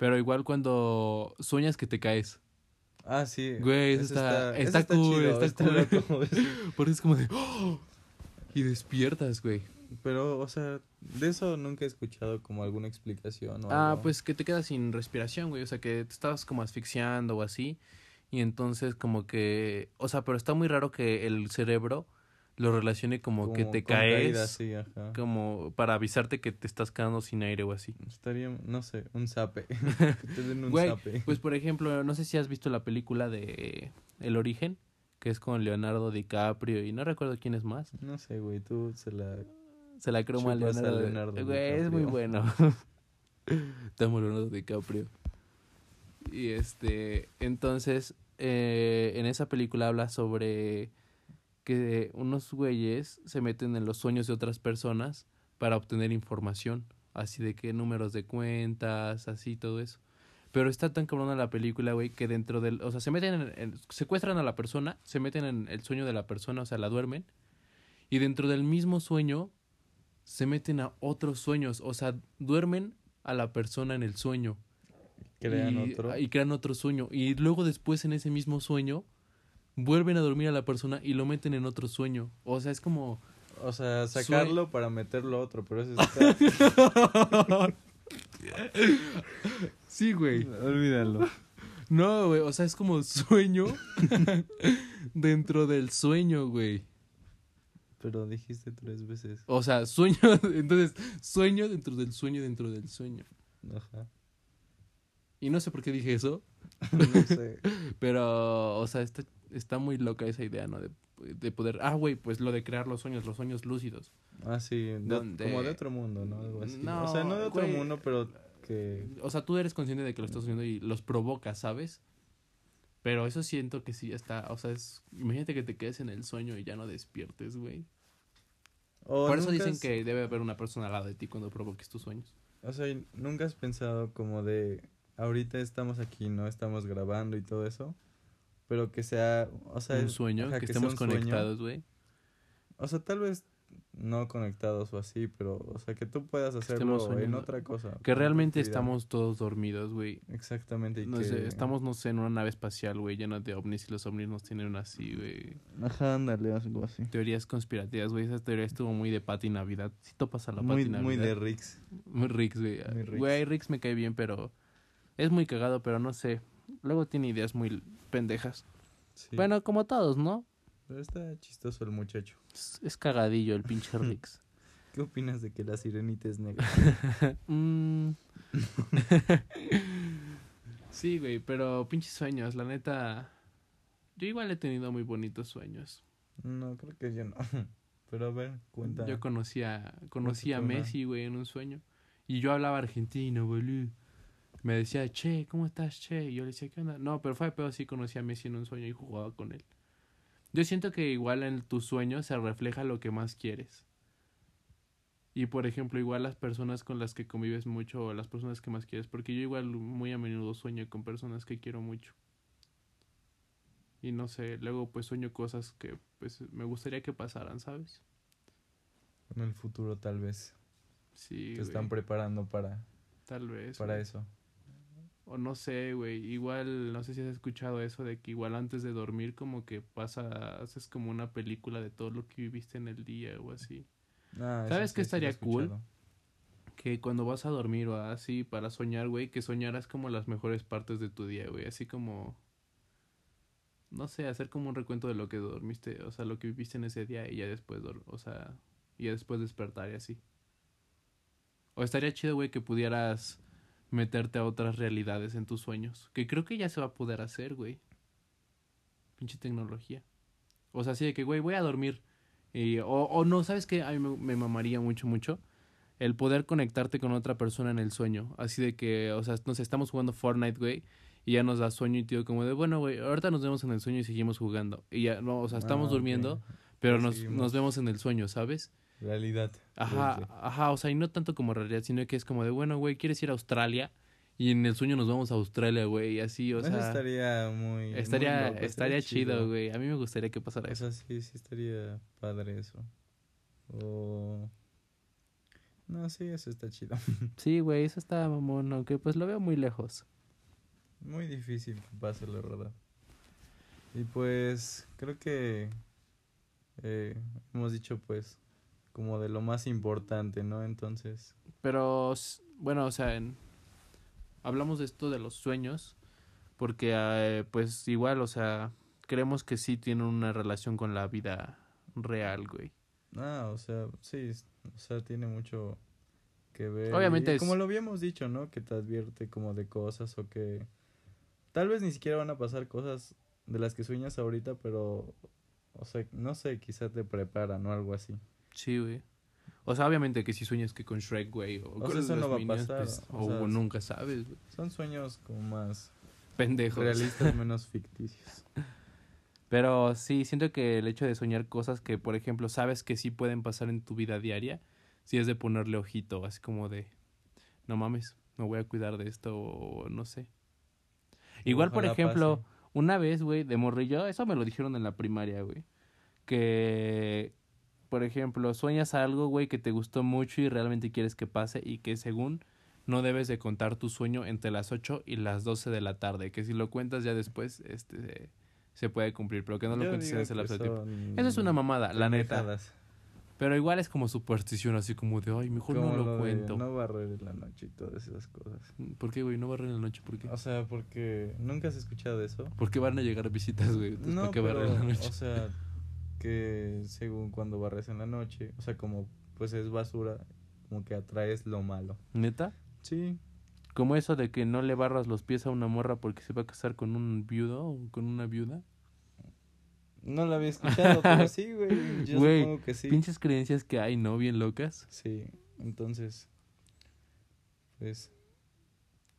[SPEAKER 2] Pero igual cuando sueñas que te caes.
[SPEAKER 1] Ah, sí.
[SPEAKER 2] Güey, eso está- está cool, está cool.
[SPEAKER 1] loco, sí.
[SPEAKER 2] Porque es como de... ¡Oh! Y despiertas, güey.
[SPEAKER 1] Pero, o sea, de eso nunca he escuchado como alguna explicación o
[SPEAKER 2] Ah,
[SPEAKER 1] algo.
[SPEAKER 2] pues que te quedas sin respiración, güey. O sea, que te estabas como asfixiando o así. Y entonces como que... O sea, pero está muy raro que el cerebro lo relacione como, que te caes.
[SPEAKER 1] caída, sí, ajá.
[SPEAKER 2] Como para avisarte que te estás quedando sin aire o así.
[SPEAKER 1] Estaría, no sé, un zape. te den un
[SPEAKER 2] Güey,
[SPEAKER 1] zape.
[SPEAKER 2] Pues por ejemplo, no sé si has visto la película de El Origen, que es con Leonardo DiCaprio y no recuerdo quién es más.
[SPEAKER 1] No sé, güey, tú se la...
[SPEAKER 2] Se la creo mal
[SPEAKER 1] Chupas a
[SPEAKER 2] Leonardo. Güey, es muy
[SPEAKER 1] DiCaprio.
[SPEAKER 2] bueno. Estamos Leonardo DiCaprio. Y este, entonces, eh, en esa película habla sobre que unos güeyes se meten en los sueños de otras personas para obtener información, así de que números de cuentas, así todo eso. Pero está tan cabrona la película, güey, que dentro del, o sea, se meten en, en- secuestran a la persona, se meten en el sueño de la persona, o sea, la duermen, y dentro del mismo sueño se meten a otros sueños, o sea, duermen a la persona en el sueño
[SPEAKER 1] Crean
[SPEAKER 2] y,
[SPEAKER 1] otro.
[SPEAKER 2] y crean otro sueño. Y luego después en ese mismo sueño vuelven a dormir a la persona y lo meten en otro sueño. O sea, es como...
[SPEAKER 1] O sea, sacarlo para meterlo a otro, pero eso está...
[SPEAKER 2] Sí, güey.
[SPEAKER 1] Olvídalo.
[SPEAKER 2] No, güey, o sea, es como sueño dentro del sueño, güey.
[SPEAKER 1] Pero dijiste tres veces.
[SPEAKER 2] O sea, sueño, entonces, sueño dentro del sueño dentro del sueño.
[SPEAKER 1] Ajá.
[SPEAKER 2] Y no sé por qué dije eso,
[SPEAKER 1] No sé.
[SPEAKER 2] pero, o sea, está, está muy loca esa idea, ¿no? De, de poder... Ah, güey, pues lo de crear los sueños, los sueños lúcidos.
[SPEAKER 1] Ah, sí, de-
[SPEAKER 2] Donde-
[SPEAKER 1] como de otro mundo, ¿no? Algo así.
[SPEAKER 2] No,
[SPEAKER 1] o sea, no de otro mundo, pero que...
[SPEAKER 2] O sea, tú eres consciente de que lo estás haciendo y los provocas, ¿sabes? Pero eso siento que sí ya está, o sea, es... Imagínate que te quedes en el sueño y ya no despiertes, güey. Por eso dicen
[SPEAKER 1] has-
[SPEAKER 2] que debe haber una persona al lado de ti cuando provoques tus sueños.
[SPEAKER 1] O sea, nunca has pensado como de... Ahorita estamos aquí, ¿no? Estamos grabando y todo eso. Pero que sea... O sea,
[SPEAKER 2] un sueño,
[SPEAKER 1] ajá,
[SPEAKER 2] que, estemos conectados, güey.
[SPEAKER 1] O sea, tal vez no conectados o así, pero... O sea, que tú puedas hacerlo en otra cosa.
[SPEAKER 2] Que realmente estamos todos dormidos, güey.
[SPEAKER 1] Exactamente. Y
[SPEAKER 2] No
[SPEAKER 1] que...
[SPEAKER 2] sé, estamos, no sé, en una nave espacial, güey, llena de ovnis y los ovnis nos tienen así, güey.
[SPEAKER 1] Ajá, ándale, algo así.
[SPEAKER 2] Teorías conspirativas, güey. Esa teoría estuvo muy de Pati Navidad. Si topas a la
[SPEAKER 1] Muy,
[SPEAKER 2] Pati Navidad.
[SPEAKER 1] muy de Rix.
[SPEAKER 2] Muy Rix, güey. Güey, Rix me cae bien, pero es muy cagado, pero no sé. Luego tiene ideas muy pendejas.
[SPEAKER 1] Sí.
[SPEAKER 2] Bueno, como todos, ¿no?
[SPEAKER 1] Pero está chistoso el muchacho.
[SPEAKER 2] Es, es cagadillo el pinche Rix.
[SPEAKER 1] ¿Qué opinas de que la sirenita es negra?
[SPEAKER 2] Mm. sí, güey, pero pinches sueños, la neta. Yo igual he tenido muy bonitos sueños.
[SPEAKER 1] no, creo que yo no. Pero a ver, cuenta.
[SPEAKER 2] Yo conocí a, conocí a. Messi, güey, en un sueño. Y yo hablaba argentino, boludo. Me decía, che, ¿cómo estás, che? Y yo le decía, ¿qué onda? No, pero fue peor sí conocí a Messi en un sueño y jugaba con él. Yo siento que igual en tus sueños se refleja lo que más quieres. Y por ejemplo, igual las personas con las que convives mucho o las personas que más quieres, porque yo igual muy a menudo sueño con personas que quiero mucho. Y no sé, luego pues sueño cosas que pues me gustaría que pasaran, ¿sabes?
[SPEAKER 1] En el futuro tal vez.
[SPEAKER 2] Sí,
[SPEAKER 1] Te están preparando para,
[SPEAKER 2] tal vez.
[SPEAKER 1] para
[SPEAKER 2] güey.
[SPEAKER 1] eso.
[SPEAKER 2] O no sé, güey, igual, no sé si has escuchado eso de que igual antes de dormir como que pasa, haces como una película de todo lo que viviste en el día o así.
[SPEAKER 1] Ah,
[SPEAKER 2] ¿Sabes
[SPEAKER 1] sí,
[SPEAKER 2] qué estaría cool? Que cuando vas a dormir o así para soñar, güey, que soñaras como las mejores partes de tu día, güey, así como... No sé, hacer como un recuento de lo que dormiste, o sea, lo que viviste en ese día y ya después, o sea, y ya después despertar y así. O estaría chido, güey, que pudieras meterte a otras realidades en tus sueños. Que creo que ya se va a poder hacer, güey. Pinche tecnología. O sea, así de que, güey, voy a dormir. Y, o, o no, ¿sabes qué? A mí me, me mamaría mucho, mucho. El poder conectarte con otra persona en el sueño. Así de que, o sea, no sé, estamos jugando Fortnite, güey. Y ya nos da sueño y tío, como de, bueno, güey, ahorita nos vemos en el sueño y seguimos jugando. Y ya, no, o sea, estamos
[SPEAKER 1] Ah,
[SPEAKER 2] durmiendo, pero nos, nos vemos en el sueño, ¿sabes?
[SPEAKER 1] Realidad.
[SPEAKER 2] Ajá,
[SPEAKER 1] 3D.
[SPEAKER 2] ajá, o sea, y no tanto como realidad, sino que es como de, bueno, güey, ¿quieres ir a Australia? Y en el sueño nos vamos a Australia, güey, y así, o
[SPEAKER 1] Eso
[SPEAKER 2] sea,
[SPEAKER 1] estaría muy. muy
[SPEAKER 2] estaría,
[SPEAKER 1] loco,
[SPEAKER 2] estaría chido, güey. A mí me gustaría que pasara
[SPEAKER 1] O
[SPEAKER 2] eso.
[SPEAKER 1] sea, sí, sí estaría padre eso. O. No, sí, eso está chido.
[SPEAKER 2] Sí, güey, eso está mamón, aunque pues lo veo muy lejos.
[SPEAKER 1] Muy difícil que pase, la verdad. Y pues, creo que. eh, hemos dicho, pues, como de lo más importante, ¿no? Entonces.
[SPEAKER 2] Pero, bueno, o sea, en- hablamos de esto de los sueños, porque eh, pues igual, o sea, creemos que sí tienen una relación con la vida real, güey.
[SPEAKER 1] Ah, o sea, sí, o sea, tiene mucho que ver.
[SPEAKER 2] Obviamente
[SPEAKER 1] Y
[SPEAKER 2] es-
[SPEAKER 1] Como lo habíamos dicho, ¿no? Que te advierte como de cosas o que tal vez ni siquiera van a pasar cosas de las que sueñas ahorita, pero, o sea, no sé, quizás te preparan o algo así.
[SPEAKER 2] Sí, güey. O sea, obviamente que si sueñas que con Shrek, güey, o,
[SPEAKER 1] O
[SPEAKER 2] con
[SPEAKER 1] sea, eso
[SPEAKER 2] los
[SPEAKER 1] no va a
[SPEAKER 2] Minions,
[SPEAKER 1] pasar,
[SPEAKER 2] pues,
[SPEAKER 1] o
[SPEAKER 2] o
[SPEAKER 1] sea,
[SPEAKER 2] nunca sabes, güey.
[SPEAKER 1] Son sueños como más
[SPEAKER 2] Pendejos.
[SPEAKER 1] realistas, menos ficticios.
[SPEAKER 2] Pero sí, siento que el hecho de soñar cosas que, por ejemplo, sabes que sí pueden pasar en tu vida diaria, sí es de ponerle ojito, así como de, no mames, me voy a cuidar de esto, o no sé. Igual, por ejemplo,
[SPEAKER 1] pase.
[SPEAKER 2] una vez, güey, de morrillo, eso me lo dijeron en la primaria, güey, que, por ejemplo, sueñas algo, güey, que te gustó mucho y realmente quieres que pase y que según no debes de contar tu sueño entre las 8 y las 12 de la tarde, que si lo cuentas ya después, este, se, puede cumplir, pero que no lo
[SPEAKER 1] Yo
[SPEAKER 2] cuentes en ese lapso de tiempo. Eso es una mamada, la neta. Pero igual es como superstición, así como de, ay, mejor no lo, cuento.
[SPEAKER 1] No barrer en la noche y todas esas cosas.
[SPEAKER 2] ¿Por qué, güey? No barren en la noche, ¿por qué?
[SPEAKER 1] O sea, porque nunca has escuchado eso.
[SPEAKER 2] ¿Por qué van a llegar visitas, güey? Entonces,
[SPEAKER 1] No,
[SPEAKER 2] ¿Por qué
[SPEAKER 1] pero,
[SPEAKER 2] barren en la noche?
[SPEAKER 1] o sea, que según cuando barres en la noche, o sea, como pues es basura, como que atraes lo malo.
[SPEAKER 2] ¿Neta?
[SPEAKER 1] Sí,
[SPEAKER 2] Como eso de que no le barras los pies a una morra porque se va a casar con un viudo o con una viuda.
[SPEAKER 1] no lo había escuchado, pero sí, güey. Yo
[SPEAKER 2] Güey,
[SPEAKER 1] supongo que sí.
[SPEAKER 2] Pinches creencias que hay, ¿no? Bien locas.
[SPEAKER 1] Sí, entonces, pues,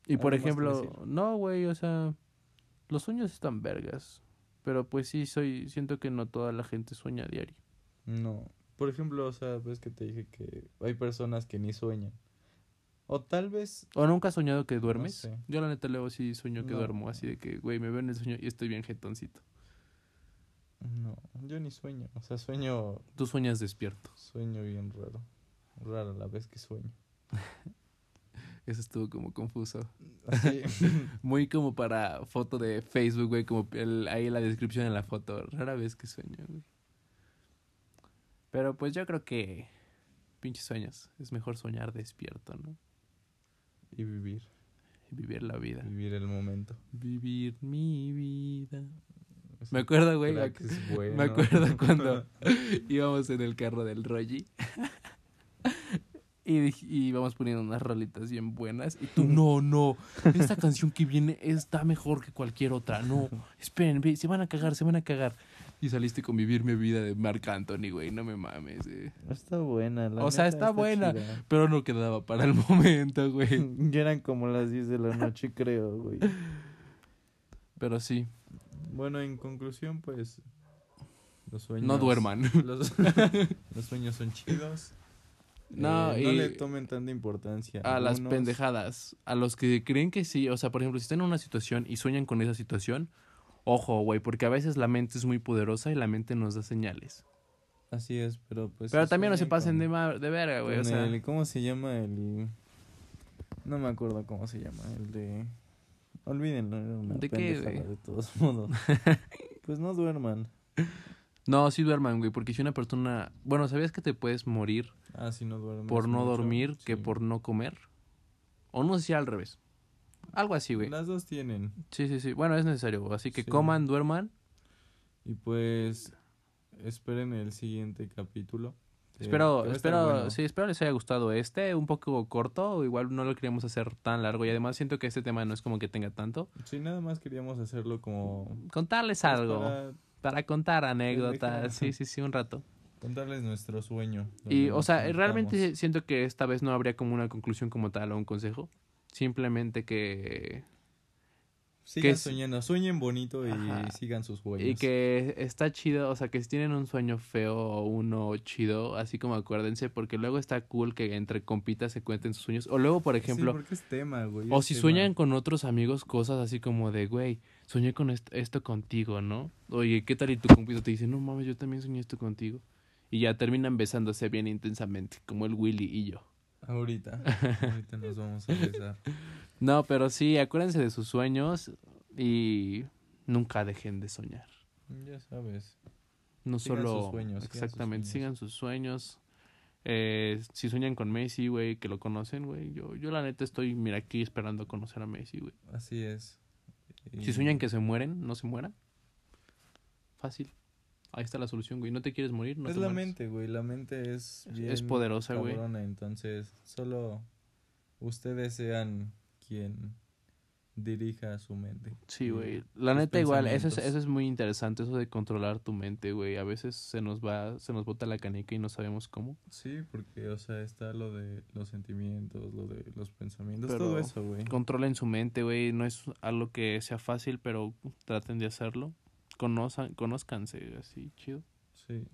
[SPEAKER 2] Y por
[SPEAKER 1] ¿Algo más que
[SPEAKER 2] ejemplo, no, güey, o sea, los sueños están vergas. Pero pues sí, soy, siento que no toda la gente sueña a diario.
[SPEAKER 1] no. Por ejemplo, o sea, ves que te dije que hay personas que ni sueñan. O tal vez,
[SPEAKER 2] ¿O nunca has soñado que duermes?
[SPEAKER 1] sé.
[SPEAKER 2] Yo la neta luego sí sueño que
[SPEAKER 1] No.
[SPEAKER 2] duermo, así de que, güey, me veo en el sueño y estoy bien jetoncito.
[SPEAKER 1] no, yo ni sueño. O sea, sueño,
[SPEAKER 2] Tú sueñas despierto.
[SPEAKER 1] sueño bien raro. Raro la vez que sueño.
[SPEAKER 2] Eso estuvo como confuso.
[SPEAKER 1] Así.
[SPEAKER 2] Muy como para foto de Facebook, güey, como el, ahí la descripción en la foto. Rara vez que sueño, güey. Pero pues yo creo que pinches sueños. Es mejor soñar despierto, ¿no?
[SPEAKER 1] y vivir.
[SPEAKER 2] Y vivir la vida.
[SPEAKER 1] Vivir el momento.
[SPEAKER 2] Vivir mi vida.
[SPEAKER 1] Es
[SPEAKER 2] Me acuerdo, güey.
[SPEAKER 1] bueno.
[SPEAKER 2] Me acuerdo cuando íbamos en el carro del Rogi. Y, y íbamos poniendo unas rolitas bien buenas. Y tú, no, no. Esta canción que viene está mejor que cualquier otra. No, esperen, ve, se van a cagar, se van a cagar. Y saliste con Vivir mi vida de Marc Anthony, güey. No me mames, eh.
[SPEAKER 1] Está buena. La
[SPEAKER 2] O sea, está buena.
[SPEAKER 1] chida.
[SPEAKER 2] Pero no quedaba para el momento, güey.
[SPEAKER 1] Ya eran como las 10 de la noche, creo, güey.
[SPEAKER 2] Pero sí,
[SPEAKER 1] Bueno, en conclusión, pues. Los sueños.
[SPEAKER 2] no duerman.
[SPEAKER 1] Los, los sueños son chidos.
[SPEAKER 2] No,
[SPEAKER 1] Eh, no
[SPEAKER 2] y-
[SPEAKER 1] le tomen tanta importancia.
[SPEAKER 2] a las pendejadas. A los que creen que sí. O sea, por ejemplo, si están en una situación y sueñan con esa situación, ojo, güey, porque a veces la mente es muy poderosa y la mente nos da señales.
[SPEAKER 1] Así es, pero pues.
[SPEAKER 2] Pero también no se pasen
[SPEAKER 1] con-
[SPEAKER 2] de, de verga, güey. O sea,
[SPEAKER 1] el- ¿Cómo se llama el.? No me acuerdo cómo se llama. El de. Olvídenlo, era una
[SPEAKER 2] ¿De qué,
[SPEAKER 1] pendejada
[SPEAKER 2] güey?
[SPEAKER 1] de todos modos. pues no duerman.
[SPEAKER 2] No, sí duerman, güey, porque si una persona. Bueno, ¿sabías que te puedes morir
[SPEAKER 1] Ah, si no duermes.
[SPEAKER 2] por no
[SPEAKER 1] mucho,
[SPEAKER 2] dormir que por no comer? O no sé si al revés. Algo así, güey.
[SPEAKER 1] Las dos tienen.
[SPEAKER 2] Sí, sí, sí. Bueno, es necesario. Así que
[SPEAKER 1] Sí.
[SPEAKER 2] coman, duerman.
[SPEAKER 1] Y pues. Esperen el siguiente capítulo.
[SPEAKER 2] espero,
[SPEAKER 1] estar
[SPEAKER 2] espero,
[SPEAKER 1] bueno.
[SPEAKER 2] sí, espero les haya gustado este, un poco corto, igual no lo queríamos hacer tan largo y además siento que este tema no es como que tenga tanto.
[SPEAKER 1] Sí, nada más queríamos hacerlo como...
[SPEAKER 2] Contarles algo, para,
[SPEAKER 1] para
[SPEAKER 2] contar anécdotas, sí, sí, sí, un rato.
[SPEAKER 1] contarles nuestro sueño.
[SPEAKER 2] Y, o sea, realmente siento que esta vez no habría como una conclusión como tal o un consejo, simplemente que
[SPEAKER 1] Sigan
[SPEAKER 2] es-
[SPEAKER 1] soñando, sueñen bonito y
[SPEAKER 2] Ajá.
[SPEAKER 1] sigan sus sueños.
[SPEAKER 2] Y que está chido, o sea, que si tienen un sueño feo o uno chido, así como acuérdense, porque luego está cool que entre compitas se cuenten sus sueños. O luego, por ejemplo,
[SPEAKER 1] Sí, porque es tema, güey.
[SPEAKER 2] o
[SPEAKER 1] es
[SPEAKER 2] si
[SPEAKER 1] tema.
[SPEAKER 2] sueñan con otros amigos cosas así como de, güey, soñé con est- esto contigo, ¿no? Oye, ¿qué tal? Y tu compita te dice, no mames, yo también soñé esto contigo. Y ya terminan besándose bien intensamente, como el Willy y yo.
[SPEAKER 1] Ahorita, ahorita nos vamos a besar.
[SPEAKER 2] No, pero sí, acuérdense de sus sueños y nunca dejen de soñar.
[SPEAKER 1] Ya sabes.
[SPEAKER 2] No
[SPEAKER 1] Sigan
[SPEAKER 2] solo.
[SPEAKER 1] sus sueños, sigan sus
[SPEAKER 2] exactamente,
[SPEAKER 1] sueños.
[SPEAKER 2] sigan sus sueños. Eh, si sueñan con Messi, güey, que lo conocen, güey. Yo, yo la neta estoy, mira, aquí esperando conocer a Messi, güey.
[SPEAKER 1] Así es.
[SPEAKER 2] Si sueñan que se mueren, no se mueran. Fácil. Ahí está la solución, güey. No te quieres morir, no
[SPEAKER 1] es
[SPEAKER 2] te
[SPEAKER 1] la
[SPEAKER 2] mueres.
[SPEAKER 1] mente, güey. La mente es
[SPEAKER 2] Es-
[SPEAKER 1] bien
[SPEAKER 2] es poderosa, güey.
[SPEAKER 1] cabrona, Entonces, solo ustedes sean quien dirija su mente.
[SPEAKER 2] Sí, güey. La neta igual, eso es, eso es muy interesante, eso de controlar tu mente, güey. A veces se nos va, se nos bota la canica y no sabemos cómo.
[SPEAKER 1] Sí, porque, o sea, está lo de los sentimientos, lo de los pensamientos,
[SPEAKER 2] Pero
[SPEAKER 1] todo eso, güey.
[SPEAKER 2] Controlen su mente, güey. No es algo que sea fácil, pero traten de hacerlo. Conozcan, conózcanse, así, chido.
[SPEAKER 1] Sí.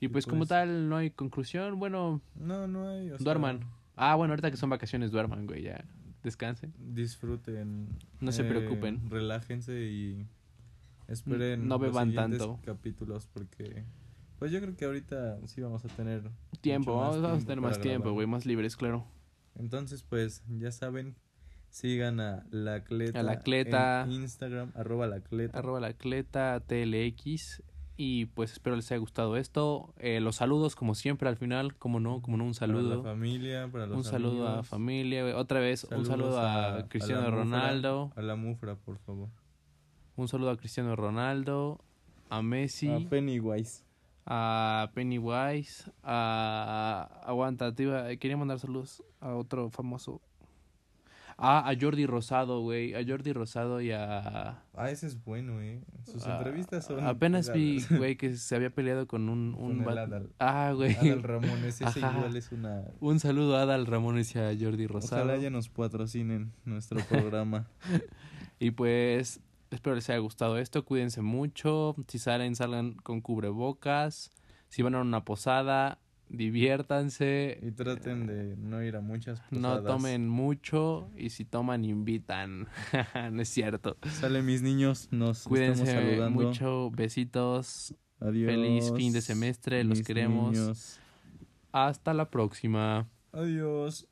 [SPEAKER 2] Y
[SPEAKER 1] Y
[SPEAKER 2] pues, como
[SPEAKER 1] pues-
[SPEAKER 2] tal, no hay conclusión. Bueno,
[SPEAKER 1] No, no hay, o sea,
[SPEAKER 2] duerman. Ah, bueno, ahorita que son vacaciones, duerman, güey, ya. Descansen.
[SPEAKER 1] disfruten.
[SPEAKER 2] No se
[SPEAKER 1] eh,
[SPEAKER 2] preocupen.
[SPEAKER 1] Relájense y esperen
[SPEAKER 2] No
[SPEAKER 1] los
[SPEAKER 2] beban
[SPEAKER 1] siguientes
[SPEAKER 2] tanto.
[SPEAKER 1] capítulos porque pues yo creo que ahorita sí vamos a tener
[SPEAKER 2] Tiempo,
[SPEAKER 1] mucho más
[SPEAKER 2] vamos, vamos a
[SPEAKER 1] tiempo
[SPEAKER 2] tener más tiempo, güey, más libres, claro.
[SPEAKER 1] Entonces, pues, ya saben, sigan a la cleta,
[SPEAKER 2] A La Cleta.
[SPEAKER 1] en Instagram, arroba la cleta.
[SPEAKER 2] Arroba la cleta TLX. Y pues espero les haya gustado esto. Eh, los saludos, como siempre, al final, como no, como no, un
[SPEAKER 1] Para la
[SPEAKER 2] saludo.
[SPEAKER 1] familia, para los
[SPEAKER 2] Un saludo a familia. Otra vez, un saludo a,
[SPEAKER 1] a
[SPEAKER 2] Cristiano
[SPEAKER 1] Mufra,
[SPEAKER 2] Ronaldo.
[SPEAKER 1] A la mufra, por favor.
[SPEAKER 2] Un saludo a Cristiano Ronaldo. A Messi.
[SPEAKER 1] A Pennywise.
[SPEAKER 2] a Pennywise, a aguanta, te iba- quería mandar saludos a otro famoso. Ah, a Jordi Rosado, güey, a Jordi Rosado y a
[SPEAKER 1] Ah, ese es bueno, eh. Sus entrevistas son
[SPEAKER 2] Apenas vi, güey, que se había peleado con un
[SPEAKER 1] Con
[SPEAKER 2] un
[SPEAKER 1] el
[SPEAKER 2] vato-
[SPEAKER 1] Adal.
[SPEAKER 2] Ah, güey.
[SPEAKER 1] Adal Ramones, ese
[SPEAKER 2] Ajá.
[SPEAKER 1] igual es una
[SPEAKER 2] Un saludo a Adal Ramones y a Jordi Rosado.
[SPEAKER 1] Ojalá ya nos patrocinen nuestro programa.
[SPEAKER 2] Y pues espero les haya gustado esto. Cuídense mucho. Si salen, salgan con cubrebocas. Si van a una posada, diviértanse.
[SPEAKER 1] y traten de no ir a muchas posadas.
[SPEAKER 2] No tomen mucho. Y si toman, invitan. no es cierto.
[SPEAKER 1] Sale mis niños, nos estamos
[SPEAKER 2] Cuídense
[SPEAKER 1] saludando.
[SPEAKER 2] mucho. Besitos.
[SPEAKER 1] Adiós.
[SPEAKER 2] Feliz fin de semestre, los queremos.
[SPEAKER 1] niños.
[SPEAKER 2] Hasta la próxima.
[SPEAKER 1] Adiós.